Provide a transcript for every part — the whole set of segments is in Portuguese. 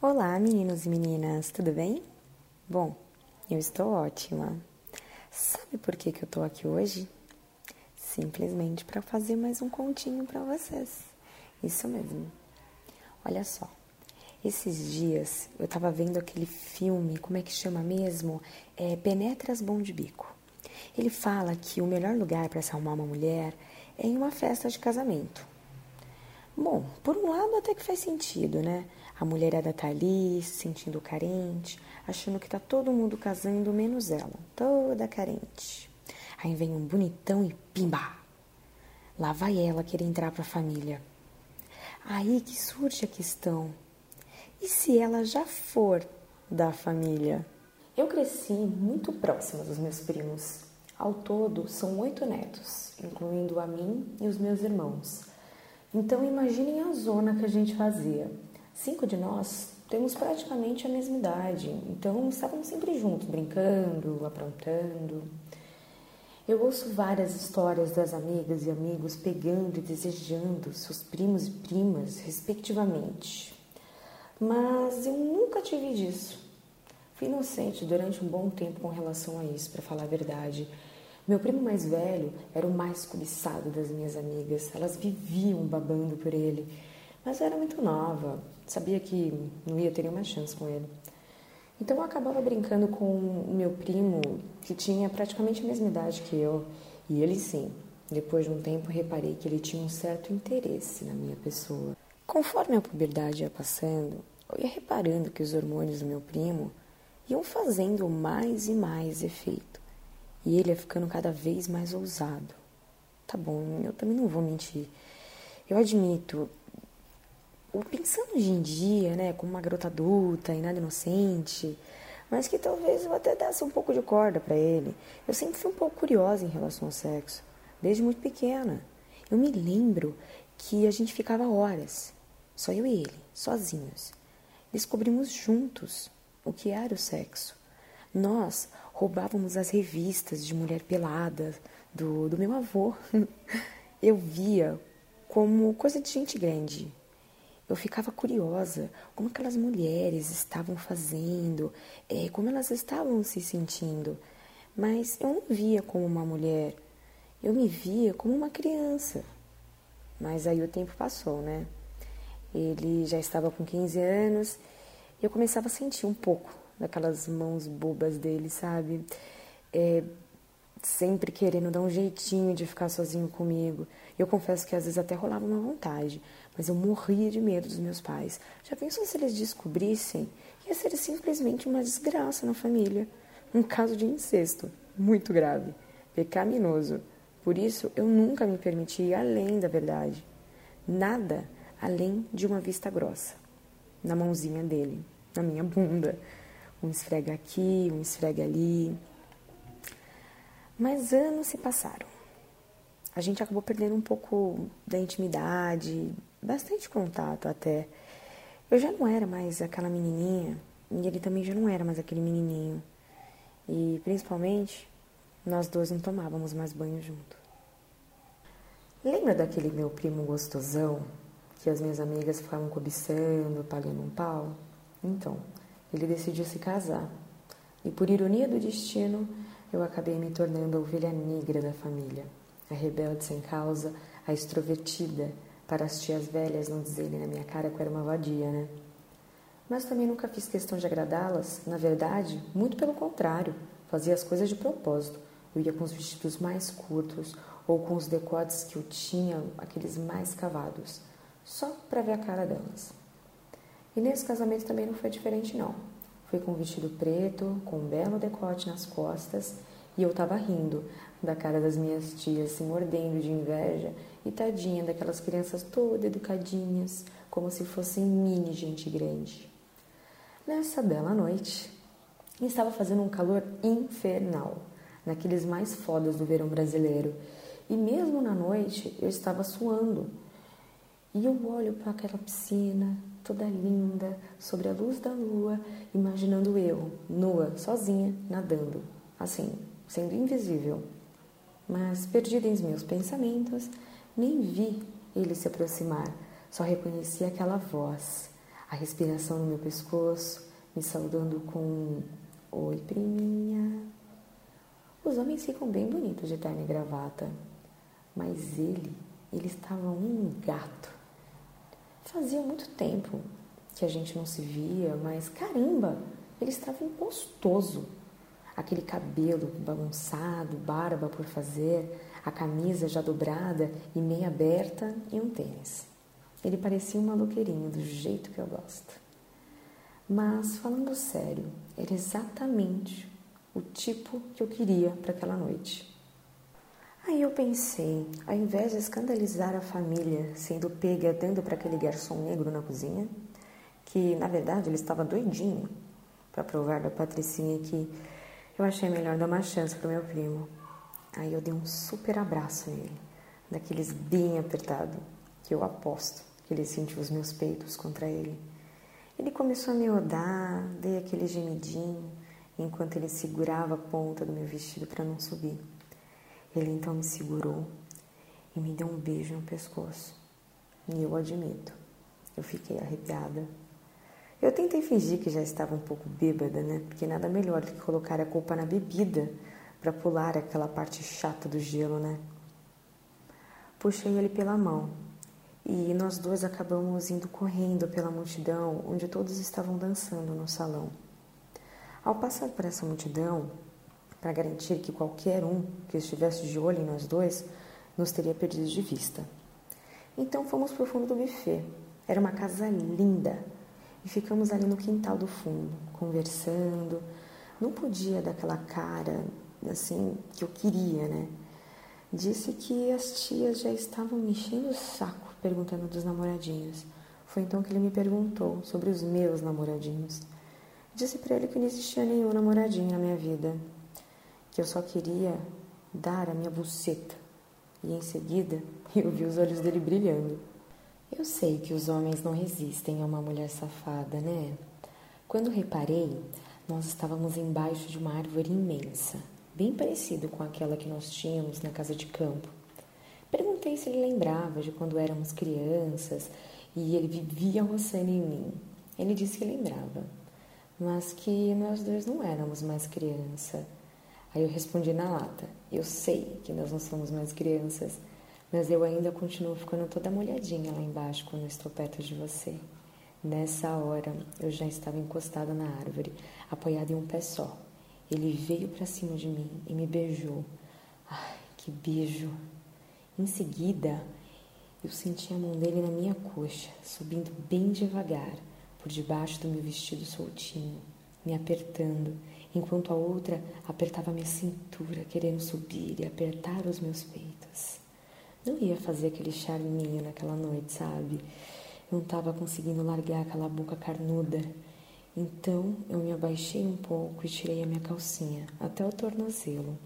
Olá, meninos e meninas, tudo bem? Bom, eu estou ótima. Sabe por que, que eu estou aqui hoje? Simplesmente para fazer mais um continho para vocês. Isso mesmo. Olha só, esses dias eu estava vendo aquele filme, como é que chama mesmo? É Penetras Bom de Bico. Ele fala que o melhor lugar para se arrumar uma mulher é em uma festa de casamento. Bom, por um lado até que faz sentido, né? A mulherada tá ali, se sentindo carente, achando que tá todo mundo casando menos ela, toda carente. Aí vem um bonitão e pimba! Lá vai ela querer entrar pra família. Aí que surge a questão: e se ela já for da família? Eu cresci muito próxima dos meus primos. Ao todo, são oito netos, incluindo a mim e os meus irmãos. Então imaginem a zona que a gente fazia. Cinco de nós temos praticamente a mesma idade, então estávamos sempre juntos, brincando, aprontando. Eu ouço várias histórias das amigas e amigos pegando e desejando seus primos e primas, respectivamente. Mas eu nunca tive disso. Fui inocente durante um bom tempo com relação a isso, para falar a verdade. Meu primo mais velho era o mais cobiçado das minhas amigas. Elas viviam babando por ele. Mas eu era muito nova, sabia que não ia ter nenhuma chance com ele. Então eu acabava brincando com o meu primo, que tinha praticamente a mesma idade que eu. E ele sim, depois de um tempo reparei que ele tinha um certo interesse na minha pessoa. Conforme a puberdade ia passando, eu ia reparando que os hormônios do meu primo iam fazendo mais e mais efeito. E ele ia ficando cada vez mais ousado. Tá bom, eu também não vou mentir. Eu admito, pensando hoje em dia, né, como uma garota adulta e nada inocente, mas que talvez eu até desse um pouco de corda para ele. Eu sempre fui um pouco curiosa em relação ao sexo, desde muito pequena. Eu me lembro que a gente ficava horas, só eu e ele, sozinhos. Descobrimos juntos o que era o sexo. Nós roubávamos as revistas de mulher pelada do, do meu avô. Eu via como coisa de gente grande. Eu ficava curiosa como aquelas mulheres estavam fazendo, é, como elas estavam se sentindo. Mas eu não via como uma mulher, eu me via como uma criança. Mas aí o tempo passou, né? Ele já estava com 15 anos e eu começava a sentir um pouco daquelas mãos bobas dele, sabe? É, sempre querendo dar um jeitinho de ficar sozinho comigo. Eu confesso que às vezes até rolava uma vontade, mas eu morria de medo dos meus pais. Já pensou se eles descobrissem? Ia ser simplesmente uma desgraça na família. Um caso de incesto, muito grave, pecaminoso. Por isso, eu nunca me permiti ir além da verdade. Nada além de uma vista grossa. Na mãozinha dele, na minha bunda. Um esfrega aqui, um esfrega ali. Mas anos se passaram. A gente acabou perdendo um pouco da intimidade, bastante contato até. Eu já não era mais aquela menininha e ele também já não era mais aquele menininho. E principalmente, nós dois não tomávamos mais banho junto. Lembra daquele meu primo gostosão que as minhas amigas ficavam cobiçando, pagando um pau? Então, ele decidiu se casar. E por ironia do destino, eu acabei me tornando a ovelha negra da família, a rebelde sem causa, a extrovertida, para as tias velhas não dizerem na minha cara que eu era uma vadia, né? Mas também nunca fiz questão de agradá-las, na verdade, muito pelo contrário, fazia as coisas de propósito. Eu ia com os vestidos mais curtos ou com os decotes que eu tinha, aqueles mais cavados, só para ver a cara delas. E nesse casamento também não foi diferente, não. Fui com um vestido preto, com um belo decote nas costas, e eu tava rindo da cara das minhas tias, se mordendo de inveja, e tadinha daquelas crianças todas educadinhas, como se fossem mini gente grande. Nessa bela noite, estava fazendo um calor infernal, naqueles mais fodas do verão brasileiro, e mesmo na noite eu estava suando. E eu olho para aquela piscina, toda linda, sobre a luz da lua, imaginando eu, nua, sozinha, nadando, assim, sendo invisível. Mas, perdida em meus pensamentos, nem vi ele se aproximar, só reconheci aquela voz, a respiração no meu pescoço, me saudando com Oi, priminha. Os homens ficam bem bonitos de terno e gravata, mas ele, ele estava um gato. Fazia muito tempo que a gente não se via, mas caramba, ele estava gostoso. Aquele cabelo bagunçado, barba por fazer, a camisa já dobrada e meia aberta e um tênis. Ele parecia um maloqueirinho do jeito que eu gosto. Mas, falando sério, era exatamente o tipo que eu queria para aquela noite. Aí eu pensei, ao invés de escandalizar a família sendo pega dando para aquele garçom negro na cozinha, que na verdade ele estava doidinho para provar da Patricinha que eu achei melhor dar uma chance pro meu primo. Aí eu dei um super abraço nele, daqueles bem apertado, que eu aposto que ele sentiu os meus peitos contra ele. Ele começou a me odar, dei aquele gemidinho, enquanto ele segurava a ponta do meu vestido para não subir. Ele então me segurou e me deu um beijo no pescoço. E eu admito, eu fiquei arrepiada. Eu tentei fingir que já estava um pouco bêbada, né? Porque nada melhor do que colocar a culpa na bebida para pular aquela parte chata do gelo, né? Puxei ele pela mão e nós dois acabamos indo correndo pela multidão onde todos estavam dançando no salão. Ao passar por essa multidão, para garantir que qualquer um que estivesse de olho em nós dois nos teria perdido de vista. Então fomos para o fundo do buffet. Era uma casa linda e ficamos ali no quintal do fundo, conversando. Não podia dar aquela cara assim que eu queria, né? Disse que as tias já estavam me enchendo o saco perguntando dos namoradinhos. Foi então que ele me perguntou sobre os meus namoradinhos. Disse para ele que não existia nenhum namoradinho na minha vida, que eu só queria dar a minha buceta. E em seguida eu vi os olhos dele brilhando. Eu sei que os homens não resistem a uma mulher safada, né? Quando reparei, nós estávamos embaixo de uma árvore imensa, bem parecido com aquela que nós tínhamos na casa de campo. Perguntei se ele lembrava de quando éramos crianças e ele vivia roçando em mim. Ele disse que lembrava, mas que nós dois não éramos mais criança. Aí eu respondi na lata: Eu sei que nós não somos mais crianças, mas eu ainda continuo ficando toda molhadinha lá embaixo quando estou perto de você. Nessa hora eu já estava encostada na árvore, apoiada em um pé só. Ele veio para cima de mim e me beijou. Ai, que beijo! Em seguida, eu senti a mão dele na minha coxa, subindo bem devagar, por debaixo do meu vestido soltinho, me apertando, enquanto a outra apertava minha cintura, querendo subir e apertar os meus peitos. Não ia fazer aquele charminho naquela noite, sabe? Não estava conseguindo largar aquela boca carnuda. Então eu me abaixei um pouco e tirei a minha calcinha até o tornozelo.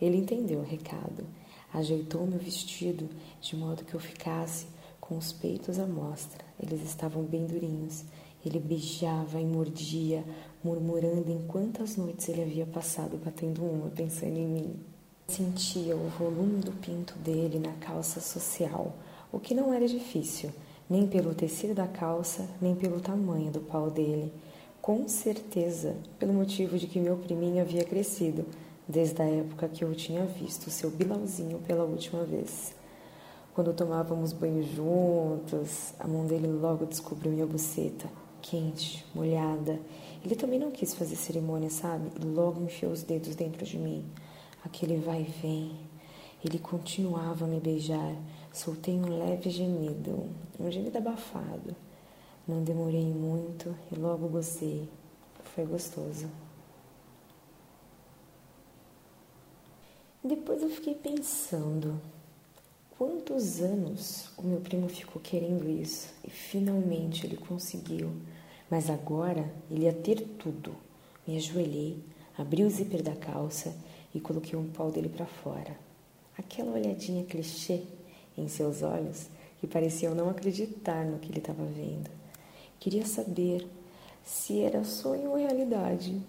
Ele entendeu o recado Ajeitou meu vestido de modo que eu ficasse com os peitos à mostra. Eles estavam bem durinhos. Ele beijava e mordia, murmurando em quantas noites ele havia passado batendo uma, pensando em mim. Sentia o volume do pinto dele na calça social, o que não era difícil, nem pelo tecido da calça, nem pelo tamanho do pau dele. Com certeza, pelo motivo de que meu priminho havia crescido, desde a época que eu tinha visto seu Bilauzinho pela última vez. Quando tomávamos banho juntos, a mão dele logo descobriu minha buceta, quente, molhada. Ele também não quis fazer cerimônia, sabe? Logo enfiou os dedos dentro de mim. Aquele vai e vem. Ele continuava a me beijar. Soltei um leve gemido, um gemido abafado. Não demorei muito e logo gostei. Foi gostoso. Depois eu fiquei pensando quantos anos o meu primo ficou querendo isso e finalmente ele conseguiu. Mas agora ele ia ter tudo. Me ajoelhei, abri o zíper da calça e coloquei um pau dele para fora. Aquela olhadinha clichê em seus olhos que pareciam não acreditar no que ele estava vendo. Queria saber se era sonho ou realidade.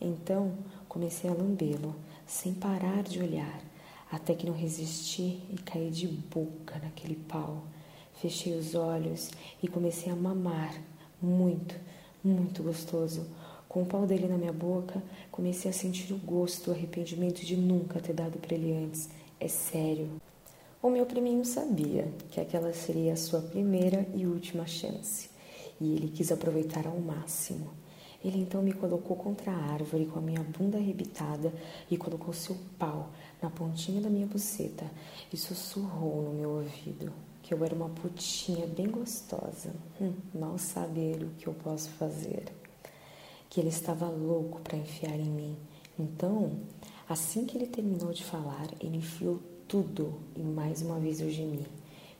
Então comecei a lambê-lo sem parar de olhar, até que não resisti e caí de boca naquele pau. Fechei os olhos e comecei a mamar muito, muito gostoso. Com o pau dele na minha boca, comecei a sentir o gosto, o arrependimento de nunca ter dado para ele antes. É sério. O meu priminho sabia que aquela seria a sua primeira e última chance, e ele quis aproveitar ao máximo. Ele então me colocou contra a árvore com a minha bunda arrebitada e colocou seu pau na pontinha da minha buceta e sussurrou no meu ouvido que eu era uma putinha bem gostosa. Hum, mal sabe ele o que eu posso fazer. Que ele estava louco para enfiar em mim. Então, assim que ele terminou de falar, ele enfiou tudo e mais uma vez eu gemi.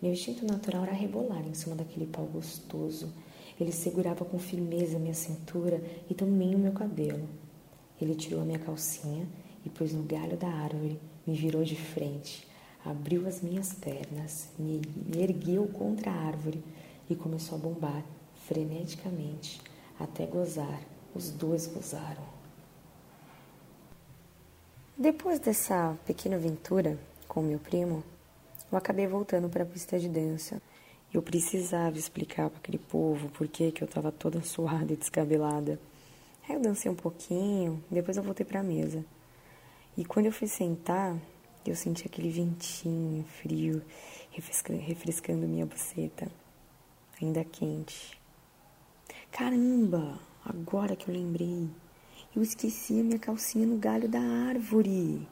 Meu instinto natural era rebolar em cima daquele pau gostoso. Ele segurava com firmeza minha cintura e também o meu cabelo. Ele tirou a minha calcinha e pôs no galho da árvore, me virou de frente abriu as minhas pernas, me ergueu contra a árvore e começou a bombar freneticamente até gozar. Os dois gozaram. Depois dessa pequena aventura com meu primo, eu acabei voltando para a pista de dança. Eu precisava explicar para aquele povo por que eu estava toda suada e descabelada. Aí eu dancei um pouquinho, depois eu voltei para a mesa. E quando eu fui sentar, eu senti aquele ventinho frio refrescando, refrescando minha buceta, ainda quente. Caramba, agora que eu lembrei, eu esqueci a minha calcinha no galho da árvore.